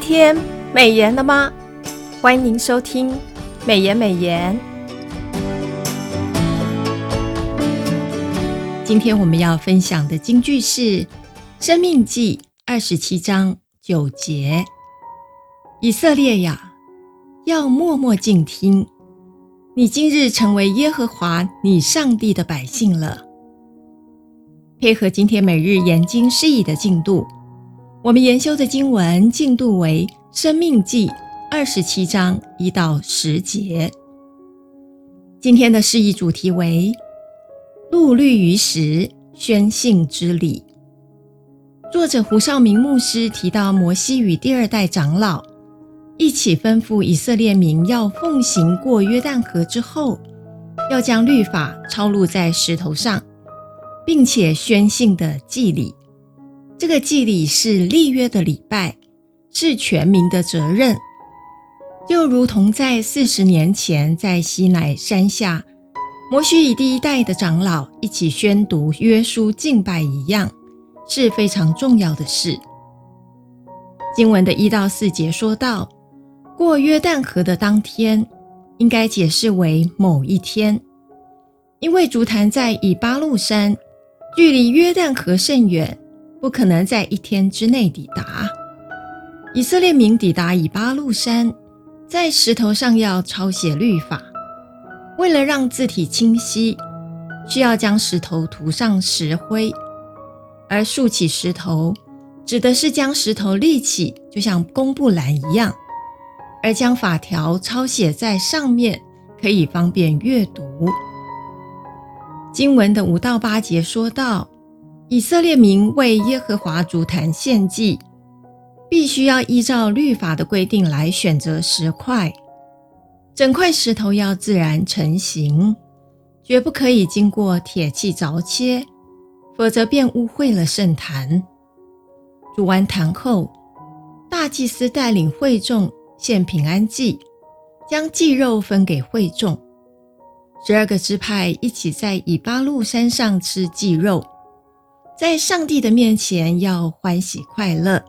今天美颜了吗？欢迎收听美言美言。今天我们要分享的金句是《生命记》二十七章九节：“以色列呀，要默默静听，你今日成为耶和华你上帝的百姓了。”配合今天每日研经释义的进度。我们研修的经文进度为《生命记》二十七章一到十节。今天的释义主题为“录律于时，宣信之礼”。作者胡绍明牧师提到，摩西与第二代长老一起吩咐以色列民要奉行过约旦河之后，要将律法抄录在石头上，并且宣信的祭礼。这个祭礼是立约的礼拜，是全民的责任，就如同在四十年前在西乃山下，摩西与第一代的长老一起宣读约书敬拜一样，是非常重要的事。经文的一到四节说到，过约旦河的当天，应该解释为某一天，因为竹坛在以巴路山，距离约旦河甚远。不可能在一天之内抵达。以色列民抵达以巴路山，在石头上要抄写律法。为了让字体清晰，需要将石头涂上石灰。而竖起石头，指的是将石头立起，就像公布栏一样，而将法条抄写在上面，可以方便阅读。经文的五到八节说道。以色列民为耶和华筑坛献祭，必须要依照律法的规定来选择石块，整块石头要自然成型，绝不可以经过铁器凿切，否则便污秽了圣坛。筑完坛后，大祭司带领会众献平安祭，将祭肉分给会众，十二个支派一起在以巴路山上吃祭肉。在上帝的面前要欢喜快乐，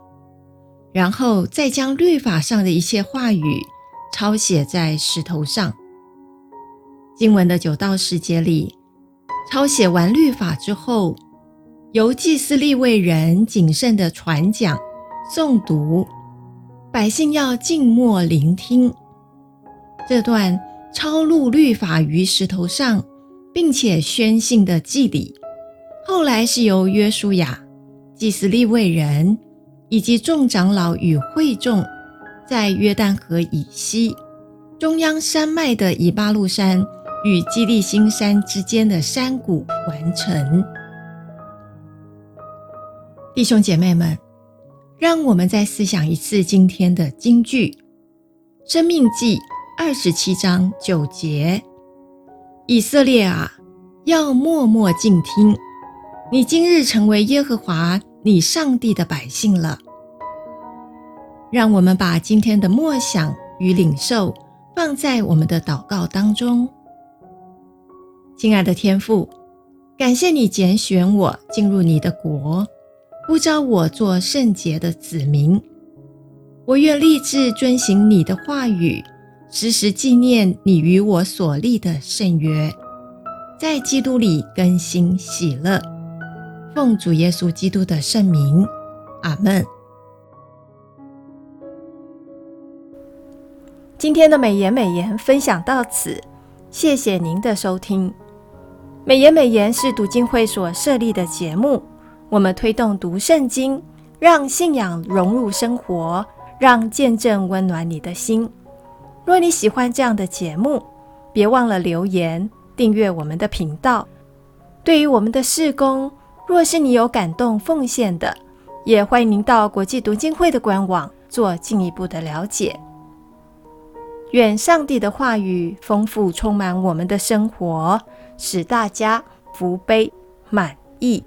然后再将律法上的一切话语抄写在石头上。经文的九到十节里，抄写完律法之后，由祭司利未人谨慎地传讲、诵读，百姓要静默聆听。这段抄录律法于石头上，并且宣信的祭礼。后来是由约书亚、祭司利未人以及众长老与会众，在约旦河以西中央山脉的以巴路山与基利新山之间的山谷完成。弟兄姐妹们，让我们再思想一次今天的金句：《生命记》二十七章九节，以色列啊，要默默静听。你今日成为耶和华你上帝的百姓了。让我们把今天的默想与领受放在我们的祷告当中。亲爱的天父，感谢你拣选我进入你的国，呼召我做圣洁的子民。我愿立志遵行你的话语，时时纪念你与我所立的圣约，在基督里更新喜乐。奉主耶稣基督的圣名，阿门。今天的美言美言分享到此，谢谢您的收听。美言美言是读经会所设立的节目，我们推动读圣经，让信仰融入生活，让见证温暖你的心。若你喜欢这样的节目，别忘了留言订阅我们的频道。对于我们的事工，若是你有感动奉献的，也欢迎您到国际读经会的官网做进一步的了解。愿上帝的话语丰富充满我们的生活，使大家福杯满溢。